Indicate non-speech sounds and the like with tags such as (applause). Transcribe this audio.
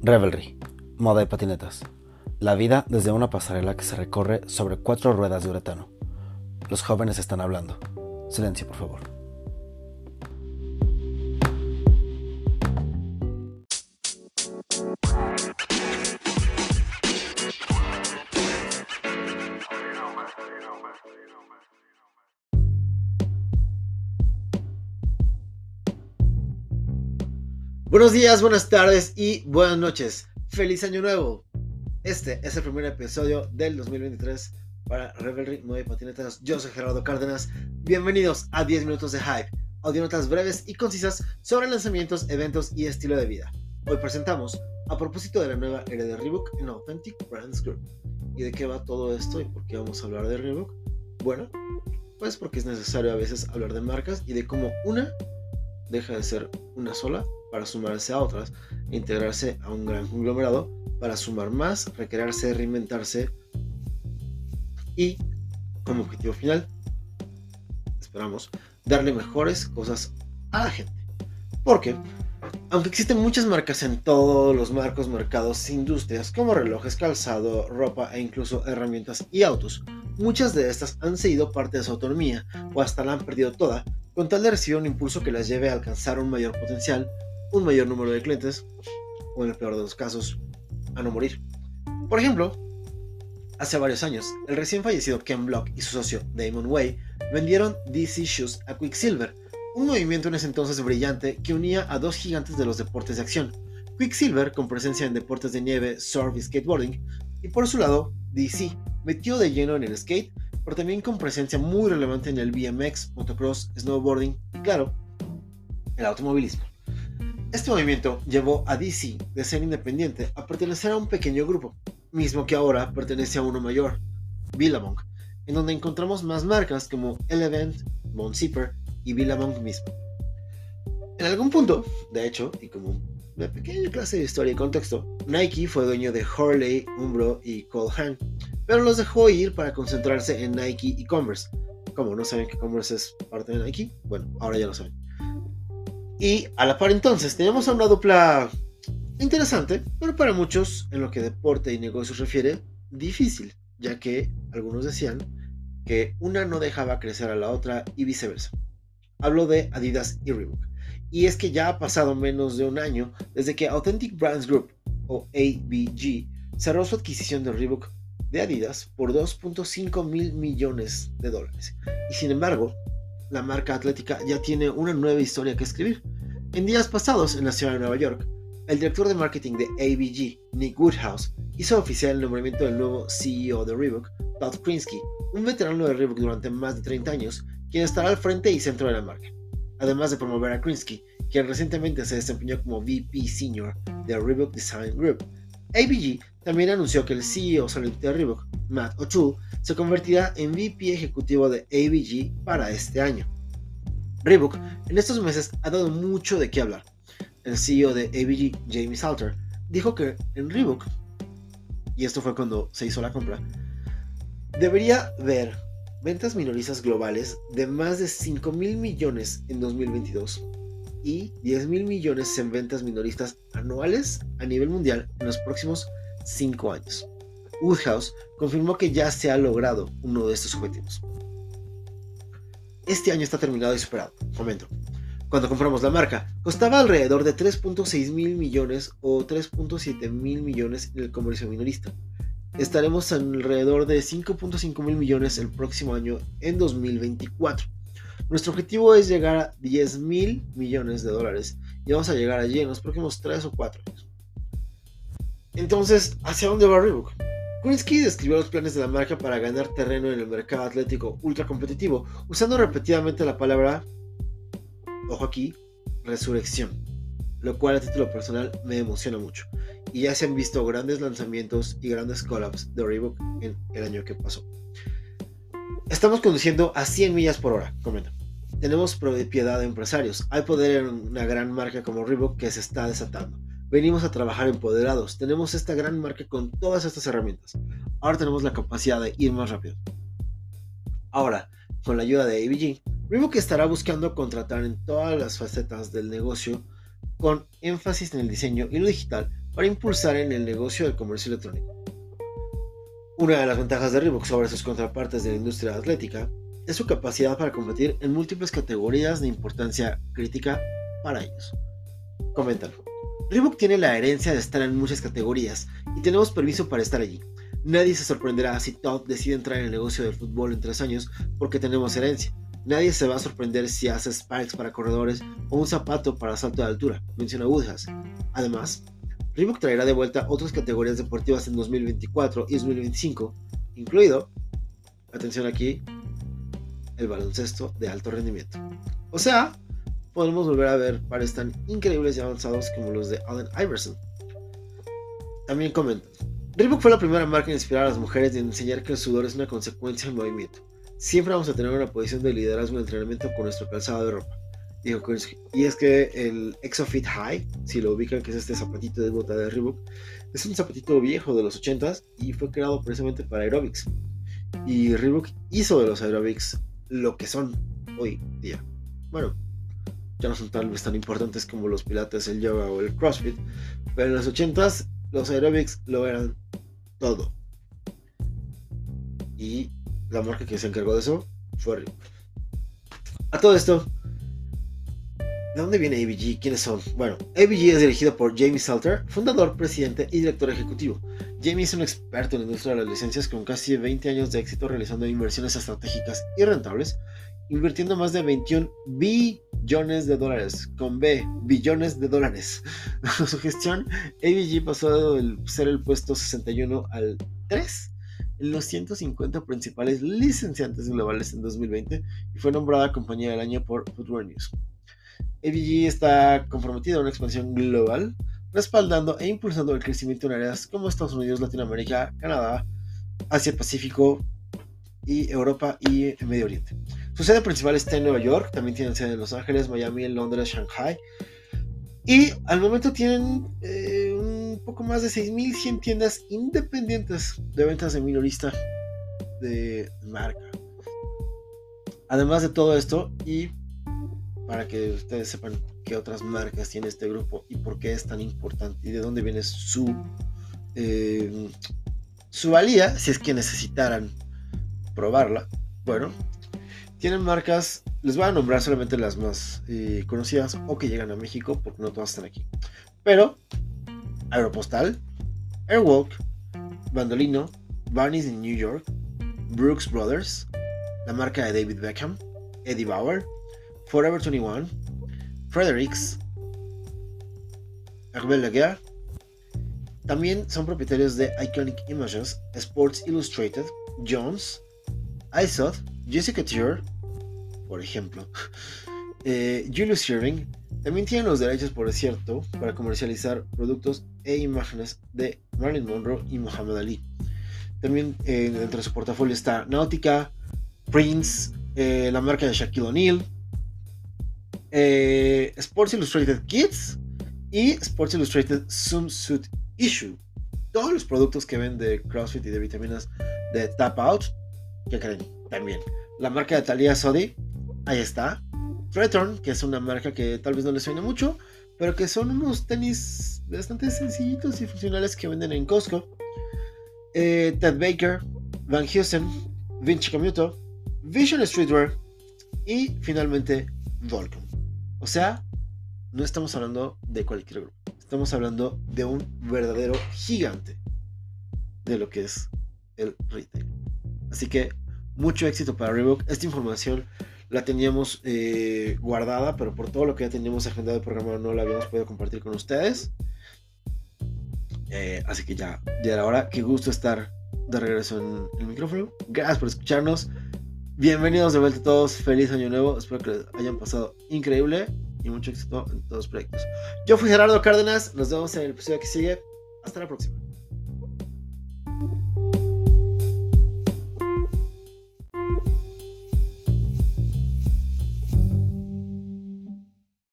Revelry, moda y patinetas. La vida desde una pasarela que se recorre sobre cuatro ruedas de uretano. Los jóvenes están hablando. Silencio, por favor. Buenos días, buenas tardes y buenas noches. Feliz año nuevo. Este es el primer episodio del 2023 para Revelry 9 Patinetas. Yo soy Gerardo Cárdenas. Bienvenidos a 10 minutos de hype. Audionotas breves y concisas sobre lanzamientos, eventos y estilo de vida. Hoy presentamos a propósito de la nueva era de Reebok en Authentic Brands Group. ¿Y de qué va todo esto y por qué vamos a hablar de Reebok? Bueno, pues porque es necesario a veces hablar de marcas y de cómo una deja de ser una sola para sumarse a otras e integrarse a un gran conglomerado para sumar más, recrearse, reinventarse y, como objetivo final, esperamos, darle mejores cosas a la gente. Porque, aunque existen muchas marcas en todos los marcos, mercados, industrias, como relojes, calzado, ropa e incluso herramientas y autos, muchas de estas han seguido parte de su autonomía o hasta la han perdido toda, con tal de recibir un impulso que las lleve a alcanzar un mayor potencial un mayor número de clientes o en el peor de los casos, a no morir. Por ejemplo, hace varios años, el recién fallecido Ken Block y su socio Damon Way vendieron DC Shoes a Quicksilver, un movimiento en ese entonces brillante que unía a dos gigantes de los deportes de acción. Quicksilver con presencia en deportes de nieve, surf y skateboarding, y por su lado, DC metió de lleno en el skate, pero también con presencia muy relevante en el BMX, motocross, snowboarding y claro, el automovilismo. Este movimiento llevó a DC de ser independiente a pertenecer a un pequeño grupo, mismo que ahora pertenece a uno mayor, Billabong, en donde encontramos más marcas como Elevent, Von Zipper y Billabong mismo. En algún punto, de hecho, y como una pequeña clase de historia y contexto, Nike fue dueño de Hurley, Umbro y Cole pero los dejó ir para concentrarse en Nike y Converse. Como no saben que Converse es parte de Nike, bueno, ahora ya lo saben. Y a la par entonces tenemos a una dupla interesante, pero para muchos, en lo que deporte y negocios refiere, difícil, ya que algunos decían que una no dejaba crecer a la otra y viceversa. Hablo de Adidas y Reebok. Y es que ya ha pasado menos de un año desde que Authentic Brands Group, o ABG, cerró su adquisición de Reebok de Adidas por 2.5 mil millones de dólares. Y sin embargo, la marca atlética ya tiene una nueva historia que escribir. En días pasados, en la ciudad de Nueva York, el director de marketing de ABG, Nick Woodhouse, hizo oficial el nombramiento del nuevo CEO de Reebok, Todd Krinsky, un veterano de Reebok durante más de 30 años, quien estará al frente y centro de la marca. Además de promover a Krinsky, quien recientemente se desempeñó como VP Senior de Reebok Design Group. ABG también anunció que el CEO saliente de Reebok, Matt O'Toole, se convertirá en VP ejecutivo de ABG para este año. Reebok en estos meses ha dado mucho de qué hablar. El CEO de ABG, Jamie Salter, dijo que en Reebok, y esto fue cuando se hizo la compra, debería ver ventas minoristas globales de más de 5 mil millones en 2022 y 10 mil millones en ventas minoristas anuales a nivel mundial en los próximos 5 años. Woodhouse confirmó que ya se ha logrado uno de estos objetivos. Este año está terminado y superado, comento. Cuando compramos la marca, costaba alrededor de 3.6 mil millones o 3.7 mil millones en el comercio minorista. Estaremos alrededor de 5.5 mil millones el próximo año en 2024. Nuestro objetivo es llegar a 10 mil millones de dólares y vamos a llegar allí en los próximos 3 o 4 años. Entonces, ¿hacia dónde va Reebok? Krinsky describió los planes de la marca para ganar terreno en el mercado atlético ultra competitivo, usando repetidamente la palabra, ojo aquí, resurrección, lo cual a título personal me emociona mucho. Y ya se han visto grandes lanzamientos y grandes collabs de Reebok en el año que pasó. Estamos conduciendo a 100 millas por hora, comenta. Tenemos propiedad de empresarios. Hay poder en una gran marca como Reebok que se está desatando. Venimos a trabajar empoderados. Tenemos esta gran marca con todas estas herramientas. Ahora tenemos la capacidad de ir más rápido. Ahora, con la ayuda de ABG, Reebok estará buscando contratar en todas las facetas del negocio con énfasis en el diseño y lo digital para impulsar en el negocio del comercio electrónico. Una de las ventajas de Reebok sobre sus contrapartes de la industria atlética es su capacidad para competir en múltiples categorías de importancia crítica para ellos. Comentan. Reebok tiene la herencia de estar en muchas categorías y tenemos permiso para estar allí. Nadie se sorprenderá si Todd decide entrar en el negocio del fútbol en tres años porque tenemos herencia. Nadie se va a sorprender si hace spikes para corredores o un zapato para salto de altura, menciona Woodhouse. Además, Reebok traerá de vuelta otras categorías deportivas en 2024 y 2025, incluido, atención aquí, el baloncesto de alto rendimiento. O sea, podemos volver a ver pares tan increíbles y avanzados como los de Allen Iverson. También comentan, Reebok fue la primera marca en inspirar a las mujeres y en enseñar que el sudor es una consecuencia del movimiento. Siempre vamos a tener una posición de liderazgo en entrenamiento con nuestro calzado de ropa. Y es que el Exofit High, si lo ubican, que es este zapatito de bota de Reebok, es un zapatito viejo de los 80s y fue creado precisamente para aerobics. Y Reebok hizo de los aerobics lo que son hoy día. Bueno, ya no son tal vez tan importantes como los pilates, el yoga o el crossfit, pero en los 80s los aerobics lo eran todo. Y la marca que se encargó de eso fue Reebok. A todo esto, ¿De dónde viene ABG? ¿Quiénes son? Bueno, ABG es dirigido por Jamie Salter, fundador, presidente y director ejecutivo. Jamie es un experto en la industria de las licencias con casi 20 años de éxito realizando inversiones estratégicas y rentables, invirtiendo más de 21 billones de dólares, con B, billones de dólares. Bajo (laughs) su gestión, ABG pasó de ser el puesto 61 al 3 en los 150 principales licenciantes globales en 2020 y fue nombrada compañía del año por Footwear News. ABG está comprometida a una expansión global, respaldando e impulsando el crecimiento en áreas como Estados Unidos, Latinoamérica, Canadá, Asia Pacífico y Europa y Medio Oriente. Su sede principal está en Nueva York, también tienen sede en Los Ángeles, Miami, Londres, Shanghai. Y al momento tienen eh, un poco más de 6.100 tiendas independientes de ventas de minorista de marca. Además de todo esto, y para que ustedes sepan qué otras marcas tiene este grupo y por qué es tan importante y de dónde viene su, eh, su valía si es que necesitaran probarla. Bueno, tienen marcas, les voy a nombrar solamente las más eh, conocidas o que llegan a México porque no todas están aquí. Pero Aeropostal, Airwalk, Bandolino, Barney's in New York, Brooks Brothers, la marca de David Beckham, Eddie Bauer, Forever 21, Fredericks, Herbert Laguerre. También son propietarios de Iconic Images, Sports Illustrated, Jones, ISOT, Jessica Tier, por ejemplo, eh, Julius Irving. También tienen los derechos, por cierto, para comercializar productos e imágenes de Marilyn Monroe y Muhammad Ali. También eh, dentro de su portafolio está Nautica, Prince, eh, la marca de Shaquille O'Neal, eh, Sports Illustrated Kids y Sports Illustrated Swimsuit Issue. Todos los productos que ven de CrossFit y de vitaminas de Tap Out, que creen también. La marca de Talia Sodi, ahí está. Return, que es una marca que tal vez no les suene mucho, pero que son unos tenis bastante sencillitos y funcionales que venden en Costco. Eh, Ted Baker, Van Heusen, Vinci Commuto, Vision Streetwear y finalmente Volcom. O sea, no estamos hablando de cualquier grupo. Estamos hablando de un verdadero gigante de lo que es el retail. Así que mucho éxito para Reebok. Esta información la teníamos eh, guardada, pero por todo lo que ya teníamos agendado de programa no la habíamos podido compartir con ustedes. Eh, así que ya, ya era hora. Qué gusto estar de regreso en el micrófono. Gracias por escucharnos. Bienvenidos de vuelta a todos, feliz año nuevo, espero que les hayan pasado increíble y mucho éxito en todos los proyectos. Yo fui Gerardo Cárdenas, nos vemos en el episodio que sigue, hasta la próxima.